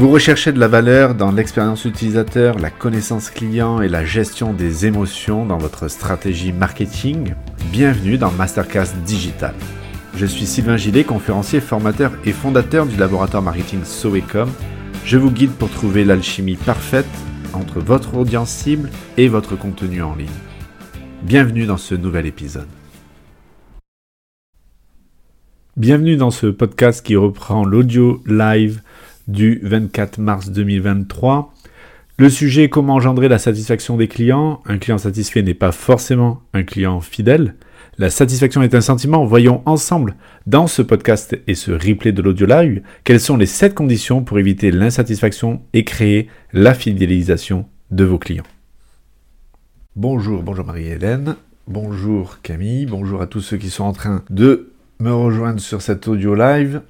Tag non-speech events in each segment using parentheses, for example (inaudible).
Vous recherchez de la valeur dans l'expérience utilisateur, la connaissance client et la gestion des émotions dans votre stratégie marketing? Bienvenue dans Masterclass Digital. Je suis Sylvain Gillet, conférencier, formateur et fondateur du laboratoire marketing Soecom. Je vous guide pour trouver l'alchimie parfaite entre votre audience cible et votre contenu en ligne. Bienvenue dans ce nouvel épisode. Bienvenue dans ce podcast qui reprend l'audio live du 24 mars 2023. Le sujet comment engendrer la satisfaction des clients. Un client satisfait n'est pas forcément un client fidèle. La satisfaction est un sentiment. Voyons ensemble dans ce podcast et ce replay de l'audio live quelles sont les 7 conditions pour éviter l'insatisfaction et créer la fidélisation de vos clients. Bonjour, bonjour Marie-Hélène, bonjour Camille, bonjour à tous ceux qui sont en train de me rejoindre sur cet audio live.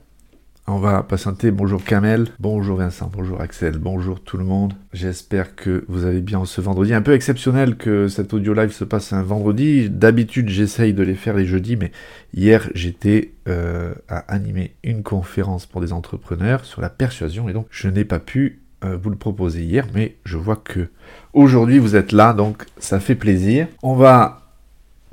On va patienter. Bonjour Kamel, bonjour Vincent, bonjour Axel, bonjour tout le monde. J'espère que vous allez bien ce vendredi. Un peu exceptionnel que cet audio live se passe un vendredi. D'habitude, j'essaye de les faire les jeudis, mais hier, j'étais euh, à animer une conférence pour des entrepreneurs sur la persuasion et donc je n'ai pas pu euh, vous le proposer hier, mais je vois que aujourd'hui vous êtes là, donc ça fait plaisir. On va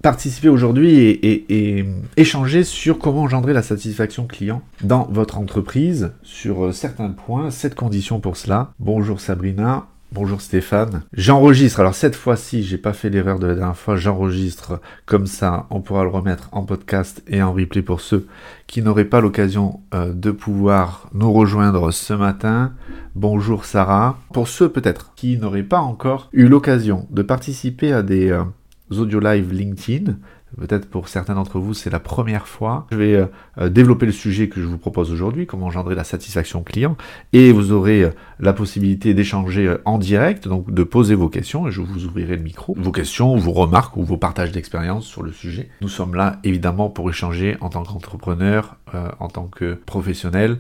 participer aujourd'hui et, échanger sur comment engendrer la satisfaction client dans votre entreprise, sur euh, certains points, cette condition pour cela. Bonjour Sabrina. Bonjour Stéphane. J'enregistre. Alors cette fois-ci, j'ai pas fait l'erreur de la dernière fois. J'enregistre comme ça. On pourra le remettre en podcast et en replay pour ceux qui n'auraient pas l'occasion euh, de pouvoir nous rejoindre ce matin. Bonjour Sarah. Pour ceux peut-être qui n'auraient pas encore eu l'occasion de participer à des euh, audio live LinkedIn. Peut-être pour certains d'entre vous, c'est la première fois. Je vais euh, euh, développer le sujet que je vous propose aujourd'hui, comment engendrer la satisfaction client, et vous aurez euh, la possibilité d'échanger en direct, donc de poser vos questions, et je vous ouvrirai le micro. Vos questions, vos remarques ou vos partages d'expérience sur le sujet. Nous sommes là évidemment pour échanger en tant qu'entrepreneur, en tant que professionnel,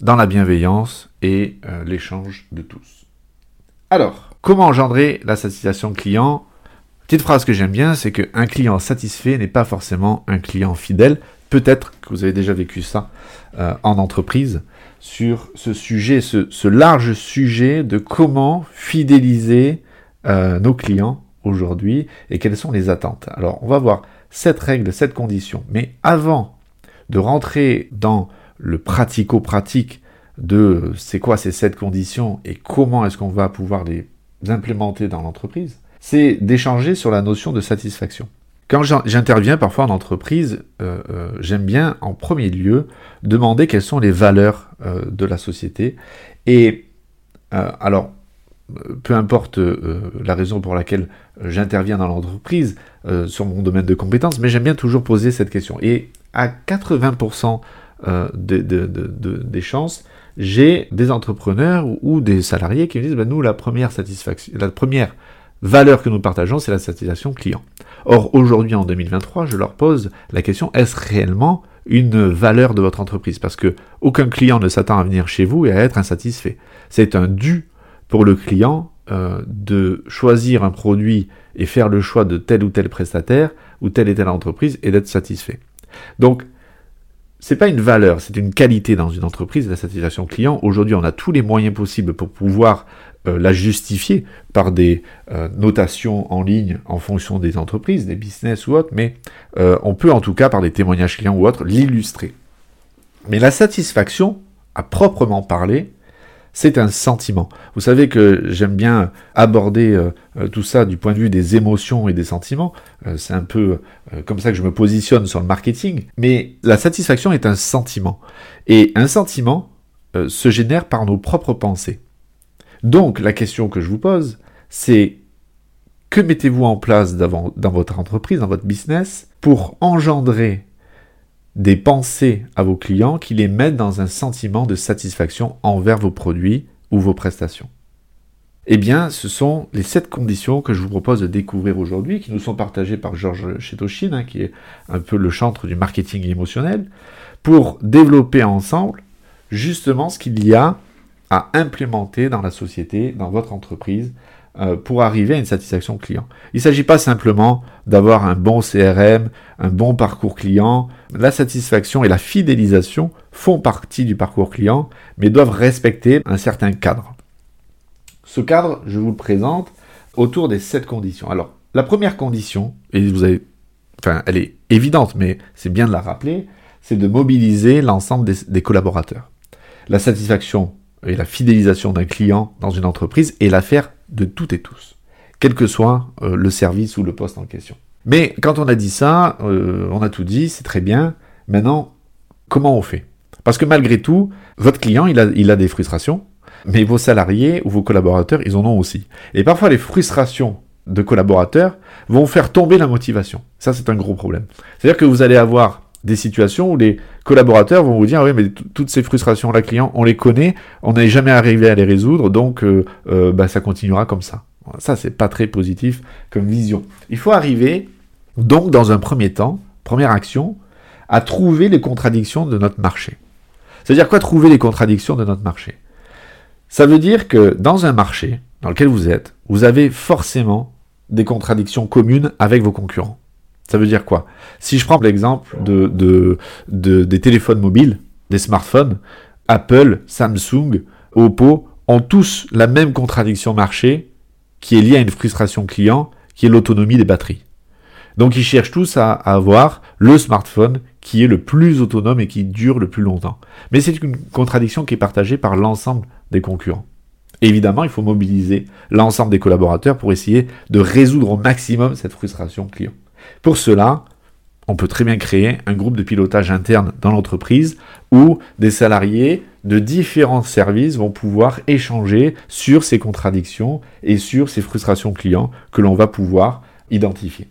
dans la bienveillance et l'échange de tous. Alors, comment engendrer la satisfaction client? Petite phrase que j'aime bien, c'est qu'un client satisfait n'est pas forcément un client fidèle. Peut-être que vous avez déjà vécu ça euh, en entreprise sur ce sujet, ce, large sujet de comment fidéliser euh, nos clients aujourd'hui et quelles sont les attentes. Alors, on va voir cette règle, cette condition. Mais avant de rentrer dans le pratico-pratique de c'est quoi ces sept conditions et comment est-ce qu'on va pouvoir les implémenter dans l'entreprise, c'est d'échanger sur la notion de satisfaction. Quand j'interviens parfois en entreprise, euh, euh, j'aime bien en premier lieu demander quelles sont les valeurs euh, de la société. Et alors, peu importe la raison pour laquelle j'interviens dans l'entreprise, sur mon domaine de compétences, mais j'aime bien toujours poser cette question. Et à 80% des chances, j'ai des entrepreneurs ou, des salariés qui me disent, ben, nous, la première satisfaction, la première valeur que nous partageons, c'est la satisfaction client. Or, aujourd'hui, en 2023, je leur pose la question, est-ce réellement une valeur de votre entreprise? Parce que aucun client ne s'attend à venir chez vous et à être insatisfait. C'est un dû pour le client euh, de choisir un produit et faire le choix de tel ou tel prestataire ou telle et telle entreprise et d'être satisfait. Donc, c'est pas une valeur, c'est une qualité dans une entreprise, la satisfaction client. Aujourd'hui, on a tous les moyens possibles pour pouvoir euh, la justifier par des euh, notations en ligne en fonction des entreprises, des business ou autres, mais euh, on peut en tout cas par des témoignages clients ou autres l'illustrer. Mais la satisfaction, à proprement parler, c'est un sentiment. Vous savez que j'aime bien aborder tout ça du point de vue des émotions et des sentiments. c'est un peu comme ça que je me positionne sur le marketing. Mais la satisfaction est un sentiment. Et un sentiment se génère par nos propres pensées. Donc la question que je vous pose, c'est que mettez-vous en place dans votre entreprise, dans votre business, pour engendrer des pensées à vos clients qui les mettent dans un sentiment de satisfaction envers vos produits ou vos prestations. Eh bien, ce sont les sept conditions que je vous propose de découvrir aujourd'hui, qui nous sont partagées par Georges Chetoshin, hein, qui est un peu le chantre du marketing émotionnel, pour développer ensemble justement ce qu'il y a à implémenter dans la société, dans votre entreprise, pour arriver à une satisfaction client. Il ne s'agit pas simplement d'avoir un bon CRM, un bon parcours client. La satisfaction et la fidélisation font partie du parcours client, mais doivent respecter un certain cadre. Ce cadre, je vous le présente autour des sept conditions. Alors, la première condition, et vous avez, enfin, elle est évidente, mais c'est bien de la rappeler, c'est de mobiliser l'ensemble des collaborateurs. La satisfaction et la fidélisation d'un client dans une entreprise est l'affaire de toutes et tous, quel que soit euh, le service ou le poste en question. Mais quand on a dit ça, euh, on a tout dit, c'est très bien. Maintenant, comment on fait? Parce que malgré tout, votre client, il a, il a des frustrations, mais vos salariés ou vos collaborateurs, ils en ont aussi. Et parfois, les frustrations de collaborateurs vont faire tomber la motivation. Ça, c'est un gros problème. C'est-à-dire que vous allez avoir des situations où les collaborateurs vont vous dire, ah oui, mais toutes ces frustrations la client, on les connaît, on n'est jamais arrivé à les résoudre, donc euh, euh, bah, ça continuera comme ça. Ça, c'est pas très positif comme vision. Il faut arriver, donc, dans un premier temps, première action, à trouver les contradictions de notre marché. C'est-à-dire quoi trouver les contradictions de notre marché? Ça veut dire que dans un marché dans lequel vous êtes, vous avez forcément des contradictions communes avec vos concurrents. Ça veut dire quoi? Si je prends l'exemple de, des téléphones mobiles, des smartphones, Apple, Samsung, Oppo ont tous la même contradiction marché qui est liée à une frustration client, qui est l'autonomie des batteries. Donc ils cherchent tous à, avoir le smartphone qui est le plus autonome et qui dure le plus longtemps. Mais c'est une contradiction qui est partagée par l'ensemble des concurrents. Évidemment, il faut mobiliser l'ensemble des collaborateurs pour essayer de résoudre au maximum cette frustration client. Pour cela, on peut très bien créer un groupe de pilotage interne dans l'entreprise où des salariés de différents services vont pouvoir échanger sur ces contradictions et sur ces frustrations clients que l'on va pouvoir identifier.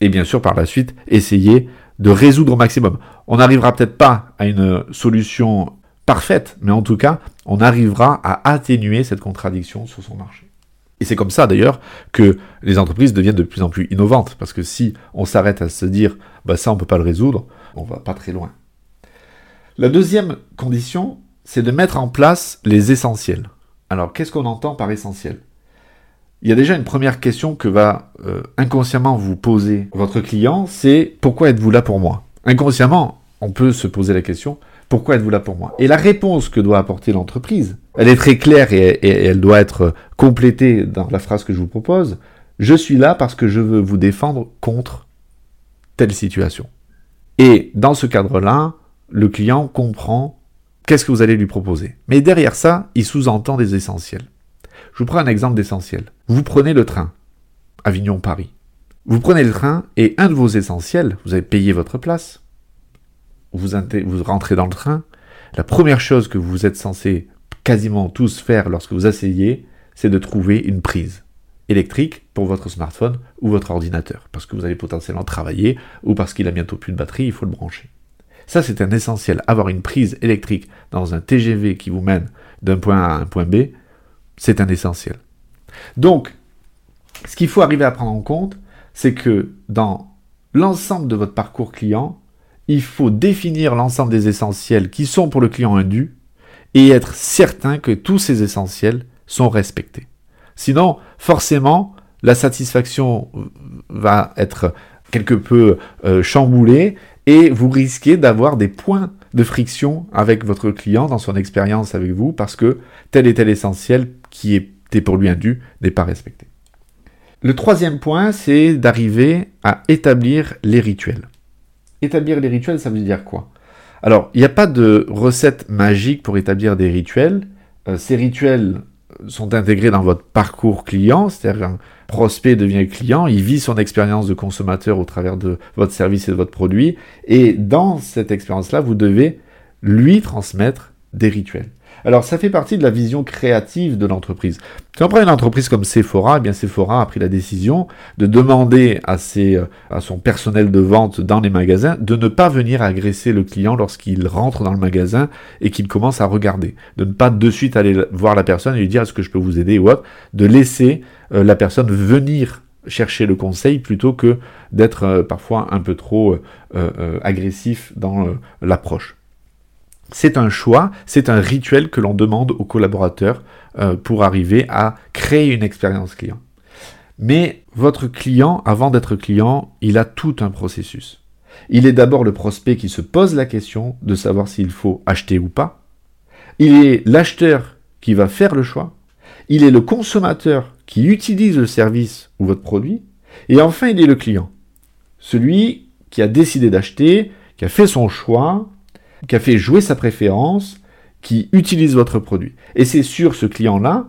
Et bien sûr, par la suite, essayer de résoudre au maximum. On n'arrivera peut-être pas à une solution parfaite, mais en tout cas, on arrivera à atténuer cette contradiction sur son marché. Et c'est comme ça d'ailleurs que les entreprises deviennent de plus en plus innovantes, parce que si on s'arrête à se dire bah ça on peut pas le résoudre, on va pas très loin. La deuxième condition, c'est de mettre en place les essentiels. Alors qu'est-ce qu'on entend par essentiel? Il y a déjà une première question que va euh, inconsciemment vous poser votre client, c'est pourquoi êtes-vous là pour moi? Inconsciemment, on peut se poser la question pourquoi êtes-vous là pour moi? Et la réponse que doit apporter l'entreprise, elle est très claire et, elle doit être complétée dans la phrase que je vous propose. Je suis là parce que je veux vous défendre contre telle situation. Et dans ce cadre-là, le client comprend qu'est-ce que vous allez lui proposer. Mais derrière ça, il sous-entend des essentiels. Je vous prends un exemple d'essentiel. Vous prenez le train, Avignon-Paris. Vous prenez le train et un de vos essentiels, vous avez payé votre place, vous, rentrez dans le train, la première chose que vous êtes censé quasiment tous faire lorsque vous asseyez, c'est de trouver une prise électrique pour votre smartphone ou votre ordinateur, parce que vous allez potentiellement travailler ou parce qu'il a bientôt plus de batterie, il faut le brancher. Ça, c'est un essentiel. Avoir une prise électrique dans un TGV qui vous mène d'un point A à un point B, c'est un essentiel. Donc, ce qu'il faut arriver à prendre en compte, c'est que dans l'ensemble de votre parcours client, il faut définir l'ensemble des essentiels qui sont pour le client indus et être certain que tous ces essentiels sont respectés. Sinon, forcément, la satisfaction va être quelque peu euh, chamboulée et vous risquez d'avoir des points de friction avec votre client dans son expérience avec vous parce que tel et tel essentiel qui était pour lui indu n'est pas respecté. Le troisième point, c'est d'arriver à établir les rituels. Établir les rituels, ça veut dire quoi? Alors, il n'y a pas de recette magique pour établir des rituels. Euh, ces rituels sont intégrés dans votre parcours client, c'est-à-dire qu'un prospect devient client, il vit son expérience de consommateur au travers de votre service et de votre produit, et dans cette expérience-là, vous devez lui transmettre des rituels. Alors ça fait partie de la vision créative de l'entreprise. Quand on prend une entreprise comme Sephora, eh bien Sephora a pris la décision de demander à, ses, euh, à son personnel de vente dans les magasins de ne pas venir agresser le client lorsqu'il rentre dans le magasin et qu'il commence à regarder. De ne pas de suite aller voir la personne et lui dire est-ce que je peux vous aider ou autre. De laisser euh, la personne venir chercher le conseil plutôt que d'être euh, parfois un peu trop agressif dans l'approche. C'est un choix, c'est un rituel que l'on demande aux collaborateurs euh, pour arriver à créer une expérience client. Mais votre client, avant d'être client, il a tout un processus. Il est d'abord le prospect qui se pose la question de savoir s'il faut acheter ou pas. Il est l'acheteur qui va faire le choix. Il est le consommateur qui utilise le service ou votre produit. Et enfin, il est le client. Celui qui a décidé d'acheter, qui a fait son choix, qui a fait jouer sa préférence, qui utilise votre produit. Et c'est sur ce client-là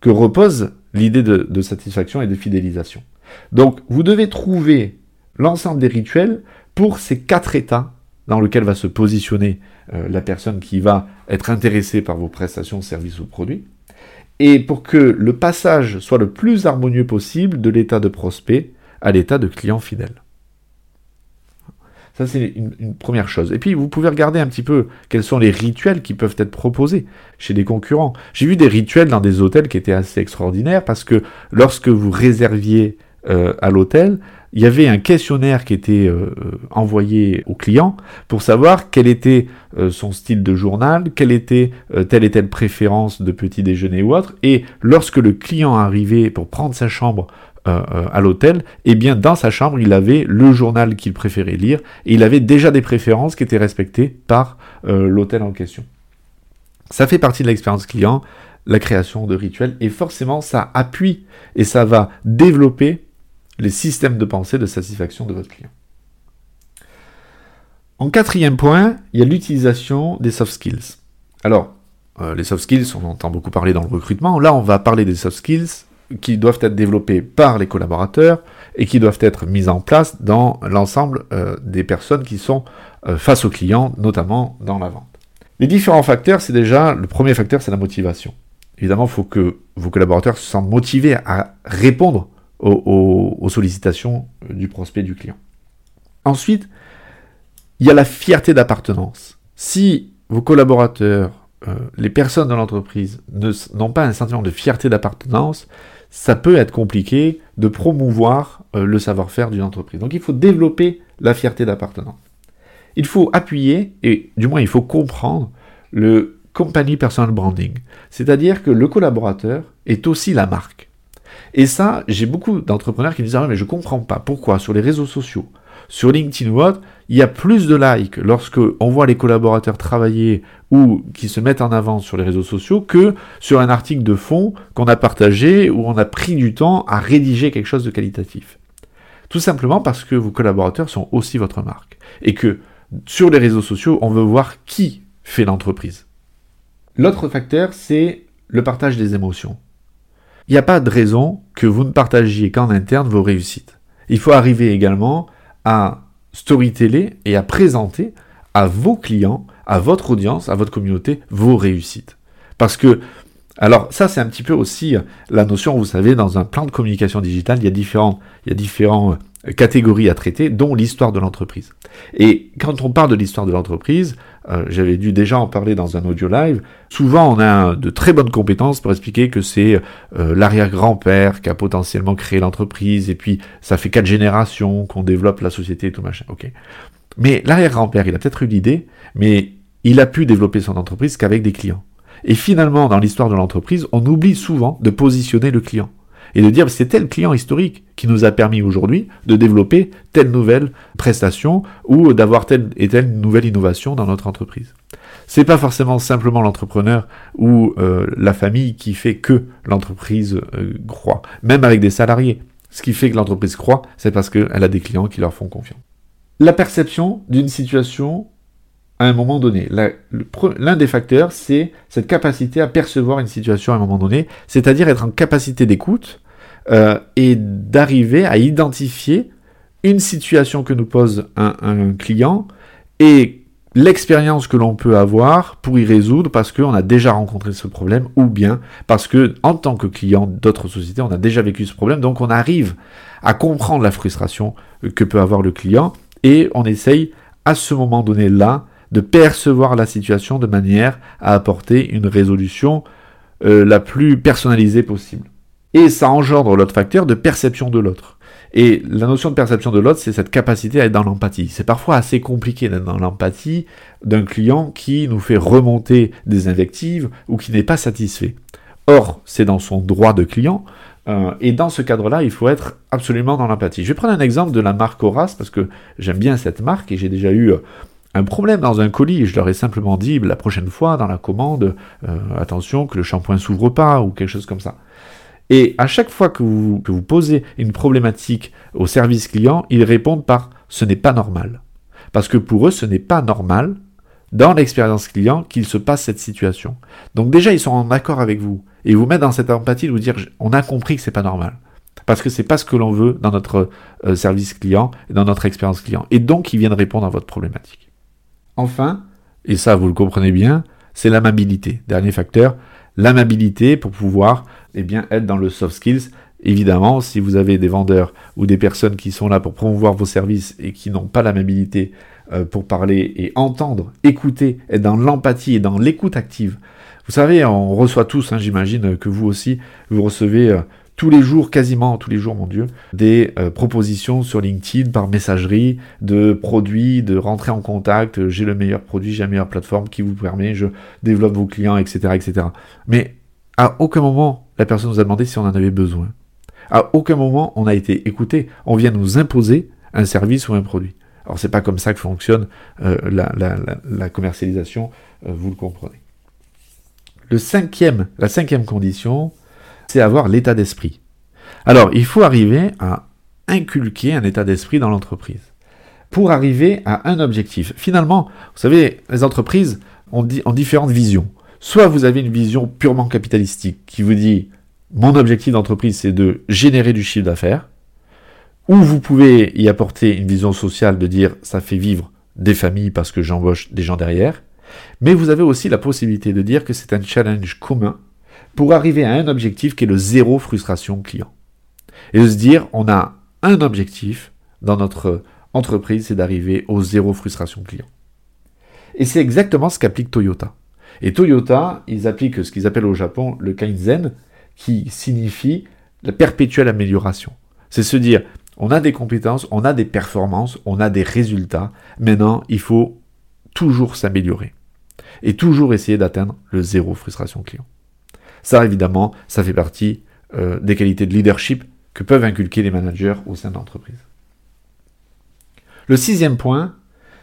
que repose l'idée de, satisfaction et de fidélisation. Donc, vous devez trouver l'ensemble des rituels pour ces quatre états dans lesquels va se positionner euh, la personne qui va être intéressée par vos prestations, services ou produits, et pour que le passage soit le plus harmonieux possible de l'état de prospect à l'état de client fidèle. Ça, c'est une, première chose. Et puis, vous pouvez regarder un petit peu quels sont les rituels qui peuvent être proposés chez des concurrents. J'ai vu des rituels dans des hôtels qui étaient assez extraordinaires parce que lorsque vous réserviez euh, à l'hôtel, il y avait un questionnaire qui était euh, envoyé au client pour savoir quel était euh, son style de journal, quelle était telle et telle préférence de petit déjeuner ou autre. Et lorsque le client arrivait pour prendre sa chambre euh, euh, à l'hôtel, et eh bien dans sa chambre, il avait le journal qu'il préférait lire, et il avait déjà des préférences qui étaient respectées par euh, l'hôtel en question. Ça fait partie de l'expérience client, la création de rituels, et forcément ça appuie et ça va développer les systèmes de pensée de satisfaction de votre client. En quatrième point, il y a l'utilisation des soft skills. Alors, les soft skills, on entend beaucoup parler dans le recrutement. Là, on va parler des soft skills qui doivent être développés par les collaborateurs et qui doivent être mises en place dans l'ensemble euh, des personnes qui sont euh, face aux clients, notamment dans la vente. Les différents facteurs, c'est déjà, le premier facteur, c'est la motivation. Évidemment, il faut que vos collaborateurs se sentent motivés à répondre aux, sollicitations euh, du prospect du client. Ensuite, il y a la fierté d'appartenance. Si vos collaborateurs, les personnes de l'entreprise n'ont pas un sentiment de fierté d'appartenance, ça peut être compliqué de promouvoir euh, le savoir-faire d'une entreprise. Donc il faut développer la fierté d'appartenance. Il faut appuyer, et du moins il faut comprendre, le company personal branding. C'est-à-dire que le collaborateur est aussi la marque. Et ça, j'ai beaucoup d'entrepreneurs qui disent ah, mais je comprends pas pourquoi sur les réseaux sociaux, sur LinkedIn ou autre, il y a plus de likes lorsque on voit les collaborateurs travailler ou qui se mettent en avant sur les réseaux sociaux que sur un article de fond qu'on a partagé ou on a pris du temps à rédiger quelque chose de qualitatif. Tout simplement parce que vos collaborateurs sont aussi votre marque et que sur les réseaux sociaux, on veut voir qui fait l'entreprise. L'autre facteur, c'est le partage des émotions. Il n'y a pas de raison que vous ne partagiez qu'en interne vos réussites. Il faut arriver également à storyteller et à présenter à vos clients, à votre audience, à votre communauté, vos réussites. Parce que, alors ça c'est un petit peu aussi la notion, vous savez, dans un plan de communication digitale, il y a différents, il y a différents euh, catégories à traiter, dont l'histoire de l'entreprise. Et quand on parle de l'histoire de l'entreprise, euh, j'avais dû déjà en parler dans un audio live, souvent on a de très bonnes compétences pour expliquer que c'est euh, l'arrière-grand-père qui a potentiellement créé l'entreprise, et puis ça fait quatre générations qu'on développe la société et tout machin. Ok. Mais l'arrière-grand-père, il a peut-être eu l'idée, mais il a pu développer son entreprise qu'avec des clients. Et finalement, dans l'histoire de l'entreprise, on oublie souvent de positionner le client et de dire c'est tel client historique qui nous a permis aujourd'hui de développer telle nouvelle prestation ou d'avoir telle et telle nouvelle innovation dans notre entreprise. C'est pas forcément simplement l'entrepreneur ou euh, la famille qui fait que l'entreprise euh, croît, même avec des salariés. Ce qui fait que l'entreprise croît, c'est parce qu'elle a des clients qui leur font confiance. La perception d'une situation à un moment donné. L'un des facteurs, c'est cette capacité à percevoir une situation à un moment donné, c'est-à-dire être en capacité d'écoute euh, et d'arriver à identifier une situation que nous pose un, client et l'expérience que l'on peut avoir pour y résoudre parce qu'on a déjà rencontré ce problème ou bien parce que en tant que client d'autres sociétés on a déjà vécu ce problème donc on arrive à comprendre la frustration que peut avoir le client et on essaye à ce moment donné là de percevoir la situation de manière à apporter une résolution euh, la plus personnalisée possible. Et ça engendre l'autre facteur de perception de l'autre. Et la notion de perception de l'autre, c'est cette capacité à être dans l'empathie. C'est parfois assez compliqué d'être dans l'empathie d'un client qui nous fait remonter des invectives ou qui n'est pas satisfait. Or, c'est dans son droit de client Euh, et dans ce cadre-là, il faut être absolument dans l'empathie. Je vais prendre un exemple de la marque Horace, parce que j'aime bien cette marque et j'ai déjà eu un problème dans un colis. Je leur ai simplement dit la prochaine fois dans la commande, attention que le shampoing s'ouvre pas ou quelque chose comme ça. Et à chaque fois que vous, que vous posez une problématique au service client, ils répondent par ce n'est pas normal. Parce que pour eux, ce n'est pas normal dans l'expérience client qu'il se passe cette situation. Donc déjà, ils sont en accord avec vous et vous mettent dans cette empathie de vous dire on a compris que c'est pas normal. Parce que c'est pas ce que l'on veut dans notre euh, service client dans notre expérience client. Et donc, ils viennent répondre à votre problématique. Enfin, et ça vous le comprenez bien, c'est l'amabilité. Dernier facteur, l'amabilité pour pouvoir eh bien, être dans le soft skills. Évidemment, si vous avez des vendeurs ou des personnes qui sont là pour promouvoir vos services et qui n'ont pas l'amabilité euh, pour parler et entendre, écouter, être dans l'empathie et dans l'écoute active. Vous savez, on reçoit tous, hein, j'imagine que vous aussi, vous recevez euh, tous les jours, quasiment tous les jours, mon Dieu, des euh, propositions sur LinkedIn par messagerie de produits, de rentrer en contact, j'ai le meilleur produit, j'ai la meilleure plateforme qui vous permet, je développe vos clients, etc., etc. Mais à aucun moment, la personne nous a demandé si on en avait besoin. À aucun moment, on a été écouté. On vient nous imposer un service ou un produit. Alors, c'est pas comme ça que fonctionne euh, la, commercialisation, euh, vous le comprenez. Le cinquième, la cinquième condition, avoir l'état d'esprit. Alors, il faut arriver à inculquer un état d'esprit dans l'entreprise pour arriver à un objectif. Finalement, vous savez, les entreprises ont, ont différentes visions. Soit vous avez une vision purement capitalistique qui vous dit mon objectif d'entreprise c'est de générer du chiffre d'affaires, ou vous pouvez y apporter une vision sociale de dire ça fait vivre des familles parce que j'embauche des gens derrière, mais vous avez aussi la possibilité de dire que c'est un challenge commun pour arriver à un objectif qui est le zéro frustration client. Et de se dire on a un objectif dans notre entreprise, c'est d'arriver au zéro frustration client. Et c'est exactement ce qu'applique Toyota. Et Toyota, ils appliquent ce qu'ils appellent au Japon le Kaizen, qui signifie la perpétuelle amélioration. C'est se dire, on a des compétences, on a des performances, on a des résultats. Maintenant, il faut toujours s'améliorer. Et toujours essayer d'atteindre le zéro frustration client. Ça, évidemment, ça fait partie euh, des qualités de leadership que peuvent inculquer les managers au sein de l'entreprise. Le sixième point,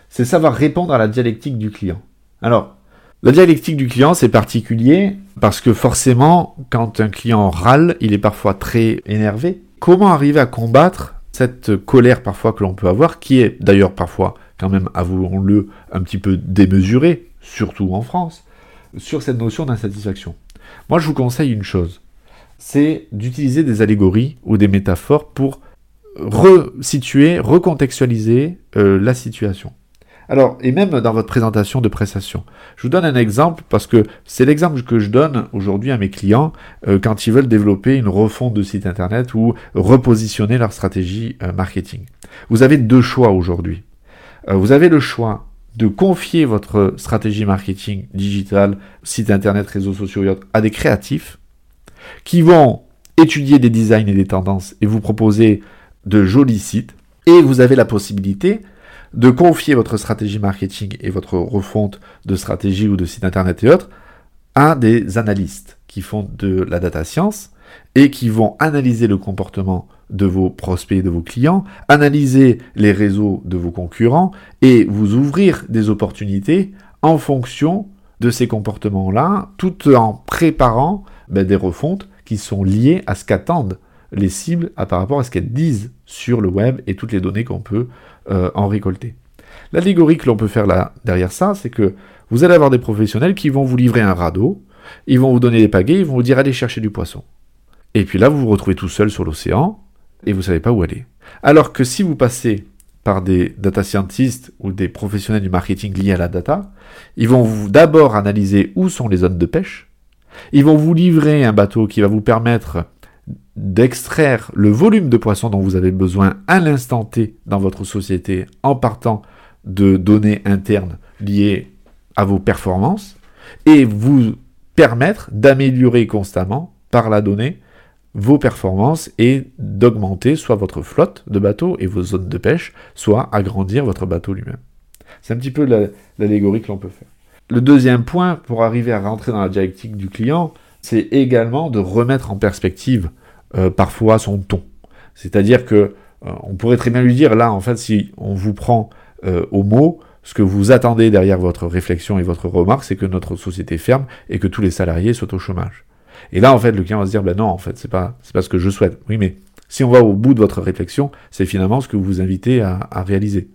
c'est savoir répondre à la dialectique du client. Alors, la dialectique du client, c'est particulier parce que forcément, quand un client râle, il est parfois très énervé. Comment arriver à combattre cette colère parfois que l'on peut avoir, qui est d'ailleurs parfois, quand même, avouons-le, un petit peu démesurée, surtout en France, sur cette notion d'insatisfaction? Moi, je vous conseille une chose, c'est d'utiliser des allégories ou des métaphores pour resituer, recontextualiser euh, la situation. Alors, et même dans votre présentation de prestation. Je vous donne un exemple parce que c'est l'exemple que je donne aujourd'hui à mes clients euh, quand ils veulent développer une refonte de site internet ou repositionner leur stratégie euh, marketing. Vous avez deux choix aujourd'hui. Vous avez le choix de confier votre stratégie marketing digital, site internet, réseaux sociaux à des créatifs qui vont étudier des designs et des tendances et vous proposer de jolis sites. Et vous avez la possibilité de confier votre stratégie marketing et votre refonte de stratégie ou de site internet et autres à des analystes qui font de la data science et qui vont analyser le comportement de vos prospects de vos clients, analyser les réseaux de vos concurrents et vous ouvrir des opportunités en fonction de ces comportements-là, tout en préparant ben, des refontes qui sont liées à ce qu'attendent les cibles par rapport à ce qu'elles disent sur le web et toutes les données qu'on peut euh, en récolter. L'allégorie que l'on peut faire là derrière ça, c'est que vous allez avoir des professionnels qui vont vous livrer un radeau, ils vont vous donner des pagaies, ils vont vous dire allez chercher du poisson. Et puis là, vous vous retrouvez tout seul sur l'océan et vous ne savez pas où aller. Alors que si vous passez par des data scientists ou des professionnels du marketing liés à la data, ils vont d'abord analyser où sont les zones de pêche, ils vont vous livrer un bateau qui va vous permettre d'extraire le volume de poissons dont vous avez besoin à l'instant T dans votre société en partant de données internes liées à vos performances et vous permettre d'améliorer constamment par la donnée vos performances et d'augmenter soit votre flotte de bateaux et vos zones de pêche, soit agrandir votre bateau lui-même. C'est un petit peu l'allégorie que l'on peut faire. Le deuxième point pour arriver à rentrer dans la dialectique du client, c'est également de remettre en perspective euh, parfois son ton. C'est-à-dire que on pourrait très bien lui dire là, en fait, si on vous prend au mot, ce que vous attendez derrière votre réflexion et votre remarque, c'est que notre société ferme et que tous les salariés soient au chômage. Et là, en fait, le client va se dire, ben non, en fait, c'est pas, pas ce que je souhaite. Oui, mais si on va au bout de votre réflexion, c'est finalement ce que vous vous invitez à, réaliser.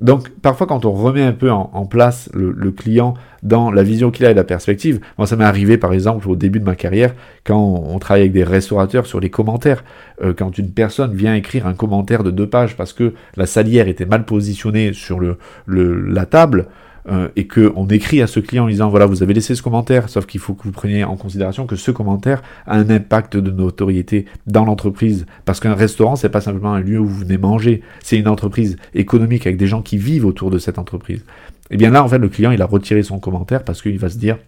Donc parfois quand on remet un peu en, place le, client dans la vision qu'il a et la perspective, moi ça m'est arrivé par exemple au début de ma carrière quand on, travaille avec des restaurateurs sur les commentaires, euh, quand une personne vient écrire un commentaire de deux pages parce que la salière était mal positionnée sur la table, euh, et qu'on écrit à ce client en disant voilà vous avez laissé ce commentaire, sauf qu'il faut que vous preniez en considération que ce commentaire a un impact de notoriété dans l'entreprise, parce qu'un restaurant c'est pas simplement un lieu où vous venez manger, c'est une entreprise économique avec des gens qui vivent autour de cette entreprise. Et eh bien là en fait le client il a retiré son commentaire parce qu'il va se dire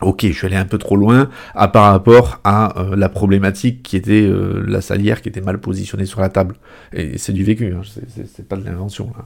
Ok, je suis allé un peu trop loin à par rapport à euh, la problématique qui était euh, la salière qui était mal positionnée sur la table. Et c'est du vécu, hein, c'est pas de l'invention. Là.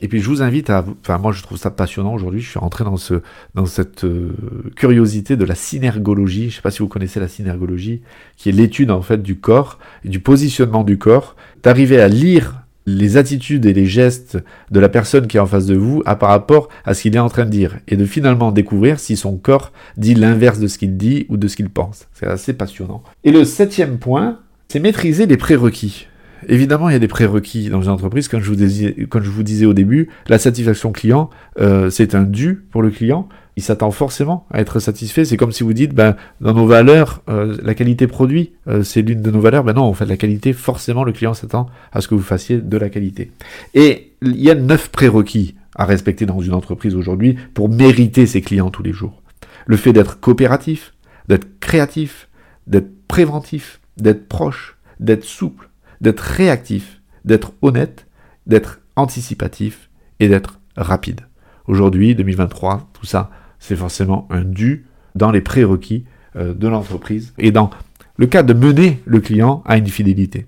Et puis je vous invite à, enfin moi je trouve ça passionnant aujourd'hui. Je suis rentré dans ce, dans cette euh, curiosité de la synergologie. Je sais pas si vous connaissez la synergologie, qui est l'étude en fait du corps du positionnement du corps, d'arriver à lire les attitudes et les gestes de la personne qui est en face de vous à par rapport à ce qu'il est en train de dire et de finalement découvrir si son corps dit l'inverse de ce qu'il dit ou de ce qu'il pense. C'est assez passionnant. Et le septième point, c'est maîtriser les prérequis. Évidemment, il y a des prérequis dans une entreprise. Comme je vous disais, au début, la satisfaction client, euh, c'est un dû pour le client. Il s'attend forcément à être satisfait. C'est comme si vous dites, ben, dans nos valeurs, euh, la qualité produit, euh, c'est l'une de nos valeurs. Ben non, en fait, la qualité, forcément, le client s'attend à ce que vous fassiez de la qualité. Et il y a neuf prérequis à respecter dans une entreprise aujourd'hui pour mériter ses clients tous les jours. Le fait d'être coopératif, d'être créatif, d'être préventif, d'être proche, d'être souple, d'être réactif, d'être honnête, d'être anticipatif et d'être rapide. Aujourd'hui, 2023, tout ça, c'est forcément un dû dans les prérequis euh, de l'entreprise et dans le cas de mener le client à une fidélité.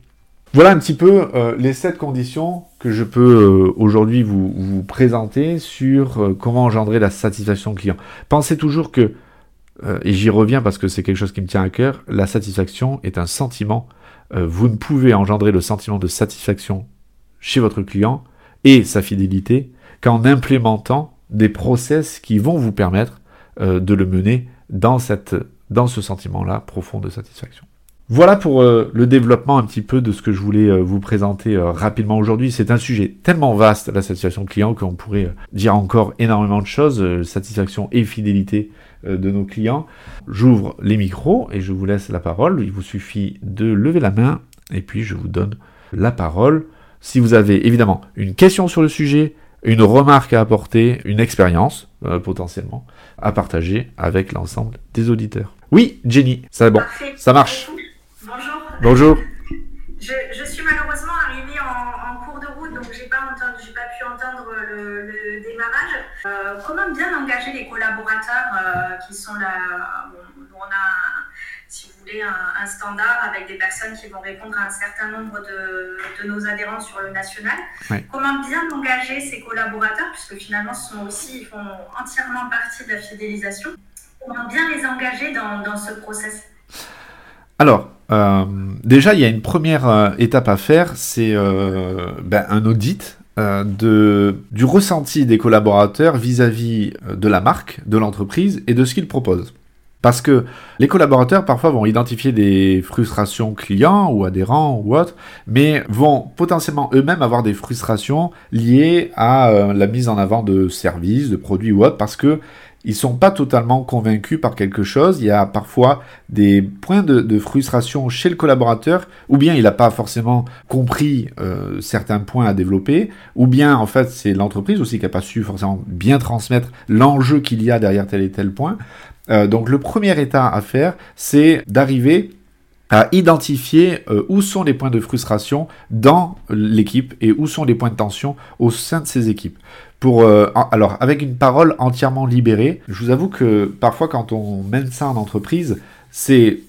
Voilà un petit peu euh, les sept conditions que je peux euh, aujourd'hui vous, présenter sur comment engendrer la satisfaction client. Pensez toujours que, et j'y reviens parce que c'est quelque chose qui me tient à cœur, la satisfaction est un sentiment vous ne pouvez engendrer le sentiment de satisfaction chez votre client et sa fidélité qu'en implémentant des process qui vont vous permettre euh, de le mener dans, cette, dans ce sentiment-là profond de satisfaction. Voilà pour euh, le développement un petit peu de ce que je voulais vous présenter rapidement aujourd'hui. C'est un sujet tellement vaste, la satisfaction client, qu'on pourrait dire encore énormément de choses, satisfaction et fidélité euh, de nos clients. J'ouvre les micros et je vous laisse la parole. Il vous suffit de lever la main et puis je vous donne la parole. Si vous avez évidemment une question sur le sujet, une remarque à apporter, une expérience euh, potentiellement à partager avec l'ensemble des auditeurs. Oui, Jenny, ça bon, ça marche. Bonjour. Je, suis malheureusement arrivée en, cours de route, donc j'ai pas entendu, j'ai pas pu entendre le, démarrage. Euh, comment bien engager les collaborateurs euh, qui sont là On a, si vous voulez, un, standard avec des personnes qui vont répondre à un certain nombre de, de nos adhérents sur le national. Comment bien engager ces collaborateurs, puisque finalement, ce sont aussi, ils font entièrement partie de la fidélisation. Comment bien les engager dans, dans ce process? Alors, euh, déjà, il y a une première euh, étape à faire, c'est euh, ben, un audit de, du ressenti des collaborateurs vis-à-vis de la marque, de l'entreprise et de ce qu'ils proposent. Parce que les collaborateurs parfois vont identifier des frustrations clients ou adhérents ou autres, mais vont potentiellement eux-mêmes avoir des frustrations liées à la mise en avant de services, de produits ou autres, parce que ils sont pas totalement convaincus par quelque chose. Il y a parfois des points de, frustration chez le collaborateur, ou bien il n'a pas forcément compris euh, certains points à développer, ou bien en fait c'est l'entreprise aussi qui n'a pas su forcément bien transmettre l'enjeu qu'il y a derrière tel et tel point. Euh, donc le premier état à faire, c'est d'arriver à identifier euh, où sont les points de frustration dans l'équipe et où sont les points de tension au sein de ces équipes pour euh, alors avec une parole entièrement libérée. Je vous avoue que parfois quand on mène ça en entreprise, c'est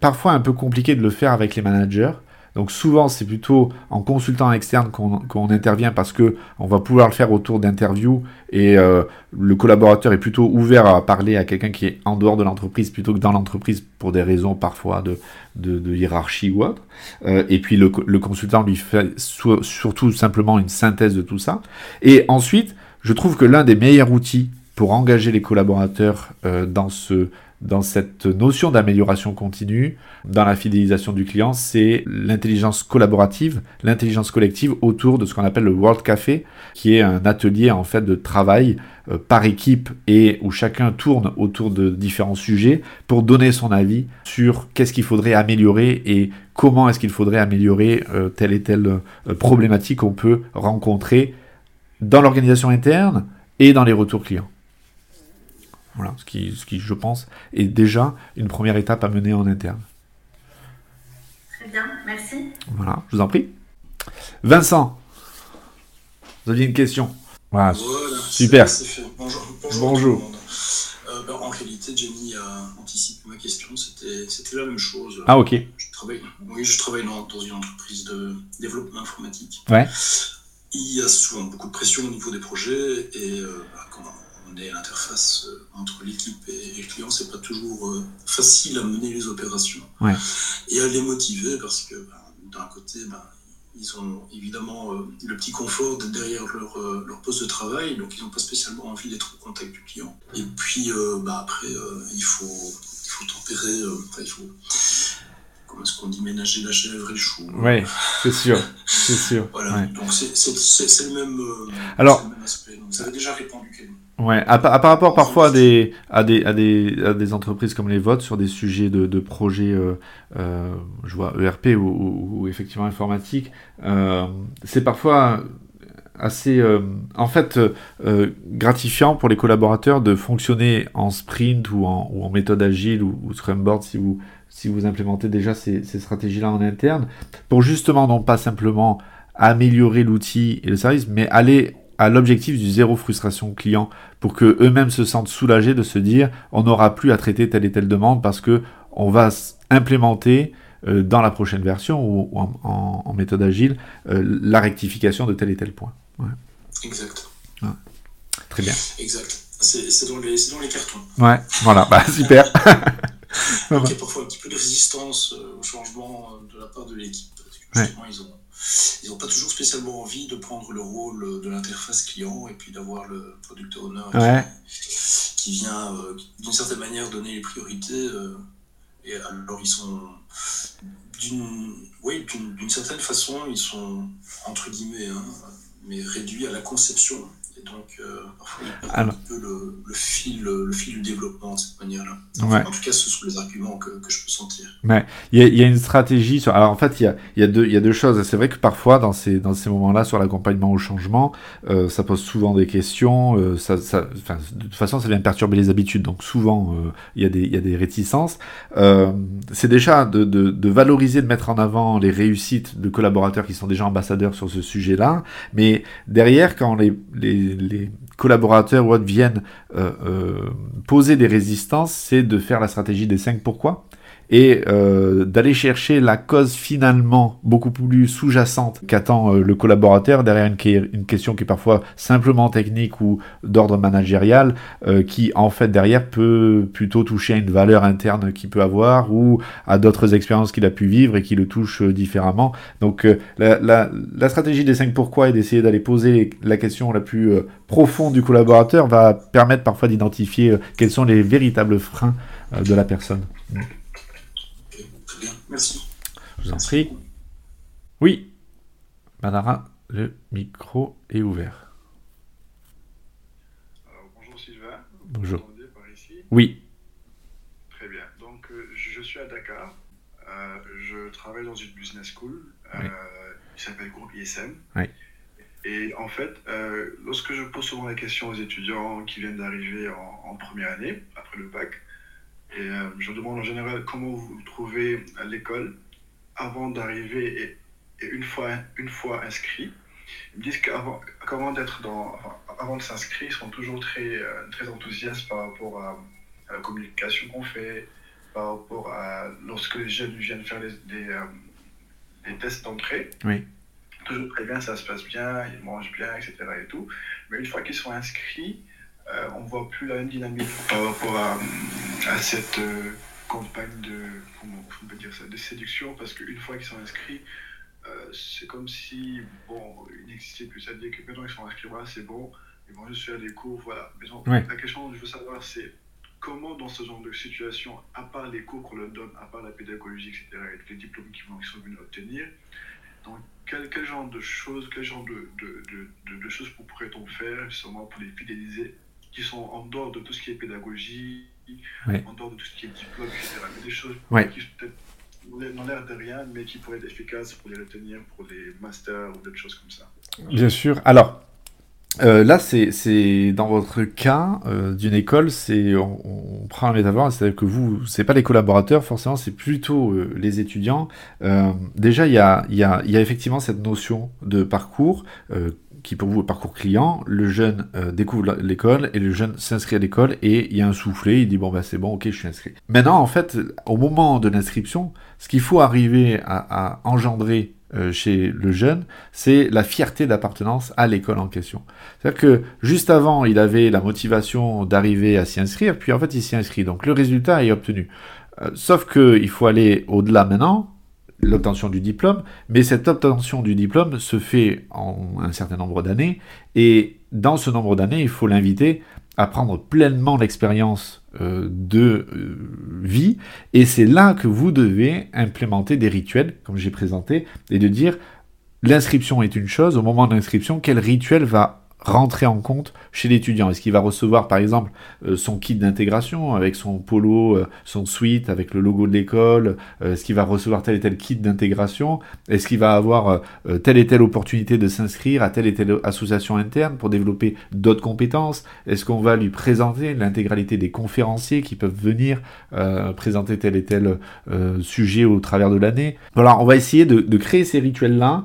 parfois un peu compliqué de le faire avec les managers. Donc souvent, c'est plutôt en consultant externe qu'on intervient parce que on va pouvoir le faire autour d'interviews et euh, le collaborateur est plutôt ouvert à parler à quelqu'un qui est en dehors de l'entreprise plutôt que dans l'entreprise pour des raisons parfois de, hiérarchie ou autre. Euh, et puis le, le, consultant lui fait surtout simplement une synthèse de tout ça. Et ensuite, je trouve que l'un des meilleurs outils pour engager les collaborateurs euh, dans ce dans cette notion d'amélioration continue, dans la fidélisation du client, c'est l'intelligence collaborative, l'intelligence collective autour de ce qu'on appelle le World Café, qui est un atelier en fait de travail euh, par équipe et où chacun tourne autour de différents sujets pour donner son avis sur qu'est-ce qu'il faudrait améliorer et comment est-ce qu'il faudrait améliorer euh, telle et telle euh, problématique qu'on peut rencontrer dans l'organisation interne et dans les retours clients. Voilà, ce qui, ce qui, je pense, est déjà une première étape à mener en interne. Très bien, merci. Voilà, je vous en prie. Vincent, vous aviez une question voilà, super. Bonjour. Bonjour. Euh, ben, en réalité, Jenny a anticipé ma question. C'était la même chose. Ah, ok. Je travaille, oui, je travaille dans, dans, une entreprise de développement informatique. Ouais. Il y a souvent beaucoup de pression au niveau des projets et euh, comment l'interface euh, entre l'équipe et, le client, c'est pas toujours euh, facile à mener les opérations et à les motiver parce que ben, d'un côté, ben, ils ont évidemment euh, le petit confort derrière leur, leur, poste de travail, donc ils n'ont pas spécialement envie d'être au contact du client. Et puis ben, après, il, faut, il faut tempérer, il faut comment est-ce qu'on dit ménager la chèvre et le chou Oui, c'est sûr, c'est sûr. Voilà, donc c'est le, même, Alors, le même aspect. Donc, ça avait déjà répondu Ken. Ouais, à, par rapport parfois à des, à des, à des, à des entreprises comme les votes sur des sujets de, de projets, euh, euh, je vois ERP ou, ou, effectivement informatique, euh, c'est parfois assez, euh, en fait, euh, gratifiant pour les collaborateurs de fonctionner en sprint ou en, ou en méthode agile ou, ou Scrum Board si vous, si vous implémentez déjà ces, ces stratégies-là en interne, pour justement non pas simplement améliorer l'outil et le service, mais aller à l'objectif du zéro frustration client pour que eux-mêmes se sentent soulagés de se dire on n'aura plus à traiter telle et telle demande parce que on va implémenter euh, dans la prochaine version ou, en, méthode agile euh, la rectification de tel et tel point. Exact. Très bien. Exact. C'est dans, dans, les cartons. Ouais, voilà, bah, (laughs) super. Il y a parfois un petit peu de résistance euh, au changement de la part de l'équipe. Justement, ils ont ils n'ont pas toujours spécialement envie de prendre le rôle de l'interface client et puis d'avoir le product owner qui, vient euh, d'une certaine manière donner les priorités. Euh, et alors ils sont d'une oui, d'une certaine façon ils sont entre guillemets hein, mais réduits à la conception donc, euh, parfois, il un peu le, le, fil, le fil du développement de cette manière-là. En tout cas, ce sont les arguments que, que je peux sentir. Ouais. Il, y a, il y a une stratégie. Sur... Alors, en fait, il y a, y a, y a deux choses. C'est vrai que parfois, dans ces, dans ces moments-là, sur l'accompagnement au changement, euh, ça pose souvent des questions. Euh, ça, ça, de toute façon, ça vient perturber les habitudes. Donc, souvent, euh, il, y a des, il y a des réticences. Euh, c'est déjà de, de, de valoriser, de mettre en avant les réussites de collaborateurs qui sont déjà ambassadeurs sur ce sujet-là. Mais derrière, quand les, les les, collaborateurs ou autres viennent euh, euh, poser des résistances, c'est de faire la stratégie des 5 pourquoi et euh, d'aller chercher la cause finalement beaucoup plus sous-jacente qu'attend euh, le collaborateur derrière une, question qui est parfois simplement technique ou d'ordre managérial, euh, qui en fait derrière peut plutôt toucher à une valeur interne qu'il peut avoir ou à d'autres expériences qu'il a pu vivre et qui le touchent différemment. Donc la, la, la, stratégie des 5 pourquoi et d'essayer d'aller poser la question la plus profonde du collaborateur va permettre parfois d'identifier quels sont les véritables freins de la personne. Merci. Je vous en prie. Oui. Manara, le micro est ouvert. Alors, bonjour Sylvain. Bonjour. Par ici oui. Très bien. Donc, euh, je suis à Dakar. Euh, je travaille dans une business school euh, qui s'appelle Groupe ISM. Oui. Et en fait, lorsque je pose souvent la question aux étudiants qui viennent d'arriver en, en, première année, après le bac, et euh, je demande en général comment vous trouvez l'école avant d'arriver et, une, fois, une fois inscrit. Ils me disent qu'avant d'être dans, avant de s'inscrire, ils sont toujours très, euh, très enthousiastes par rapport à, la communication qu'on fait, par rapport à lorsque les jeunes viennent faire des, des, euh, les tests d'entrée. Oui. Toujours très bien, ça se passe bien, ils mangent bien, etc. Et tout. Mais une fois qu'ils sont inscrits, on ne voit plus la même dynamique par rapport à, cette euh, campagne de, comment on peut dire ça, de séduction, parce qu'une fois qu'ils sont inscrits, euh, c'est comme si, bon, il n'existait plus. C'est-à-dire que maintenant ils sont inscrits, voilà, c'est bon, ils vont juste faire des cours, voilà. Mais La question que je veux savoir, c'est comment dans ce genre de situation, à part les cours qu'on leur donne, à part la pédagogie, etc., et les diplômes qu'ils sont venus obtenir, donc quel, quel, genre de choses, quel genre de, de, de, de choses pourrait-on faire justement pour les fidéliser, qui sont en dehors de tout ce qui est pédagogie, en dehors de tout ce qui est diplôme, etc. Mais des choses qui peut-être n'ont l'air de rien, mais qui pourraient être efficaces pour les retenir pour les masters ou d'autres choses comme ça. Bien sûr. Alors, euh, là, c'est dans votre cas euh, d'une école, c'est on, on, prend un métaphore, c'est-à-dire que vous, c'est pas les collaborateurs forcément, c'est plutôt euh, les étudiants. déjà, il y a, y, a, y a effectivement cette notion de parcours qui pour vous parcours client. Le jeune découvre l'école et le jeune s'inscrit à l'école et il y a un soufflet, il dit bon ben c'est bon, ok, je suis inscrit. Maintenant, en fait, au moment de l'inscription, ce qu'il faut arriver à, à engendrer euh, chez le jeune, c'est la fierté d'appartenance à l'école en question. C'est-à-dire que juste avant, il avait la motivation d'arriver à s'y inscrire, puis en fait, il s'y inscrit. Donc le résultat est obtenu. Euh, sauf qu'il faut aller au-delà maintenant, l'obtention du diplôme, mais cette obtention du diplôme se fait en un certain nombre d'années, et dans ce nombre d'années, il faut l'inviter à prendre pleinement l'expérience euh, de euh, vie, et c'est là que vous devez implémenter des rituels, comme j'ai présenté, et de dire l'inscription est une chose, au moment de l'inscription, quel rituel va rentrer en compte chez l'étudiant. Est-ce qu'il va recevoir par exemple euh, son kit d'intégration avec son polo, euh, son suite avec le logo de l'école euh, Est-ce qu'il va recevoir tel et tel kit d'intégration Est-ce qu'il va avoir telle et telle opportunité de s'inscrire à telle et telle association interne pour développer d'autres compétences Est-ce qu'on va lui présenter l'intégralité des conférenciers qui peuvent venir présenter tel et tel sujet au travers de l'année? Voilà, on va essayer de, de créer ces rituels-là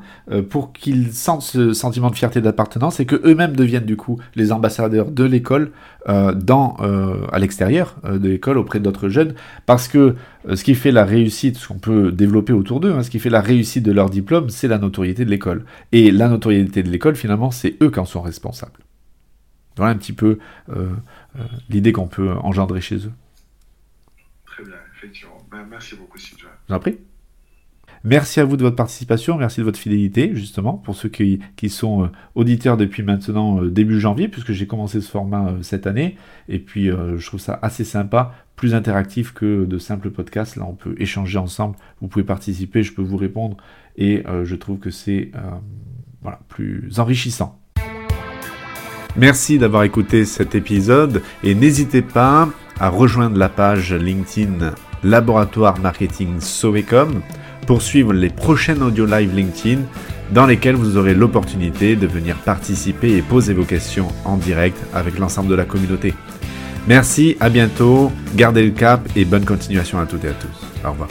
pour qu'ils sentent ce sentiment de fierté d'appartenance et que eux-mêmes deviennent du coup les ambassadeurs de l'école euh, dans euh, à l'extérieur euh, de l'école auprès d'autres jeunes parce que ce qui fait la réussite ce qu'on peut développer autour d'eux hein, ce qui fait la réussite de leur diplôme c'est la notoriété de l'école. Et la notoriété de l'école finalement c'est eux qui en sont responsables. Voilà un petit peu l'idée qu'on peut engendrer chez eux. Très bien effectivement. Ben, merci beaucoup Sylvain. J'en prie Merci à vous de votre participation, merci de votre fidélité, justement, pour ceux qui, sont euh, auditeurs depuis maintenant euh, début janvier, puisque j'ai commencé ce format euh, cette année. Et puis, je trouve ça assez sympa, plus interactif que de simples podcasts. Là, on peut échanger ensemble, vous pouvez participer, je peux vous répondre, et je trouve que c'est voilà, plus enrichissant. Merci d'avoir écouté cet épisode, et n'hésitez pas à rejoindre la page LinkedIn Laboratoire Marketing Sovecom pour suivre les prochaines audio live LinkedIn dans lesquelles vous aurez l'opportunité de venir participer et poser vos questions en direct avec l'ensemble de la communauté. Merci, à bientôt, gardez le cap et bonne continuation à toutes et à tous. Au revoir.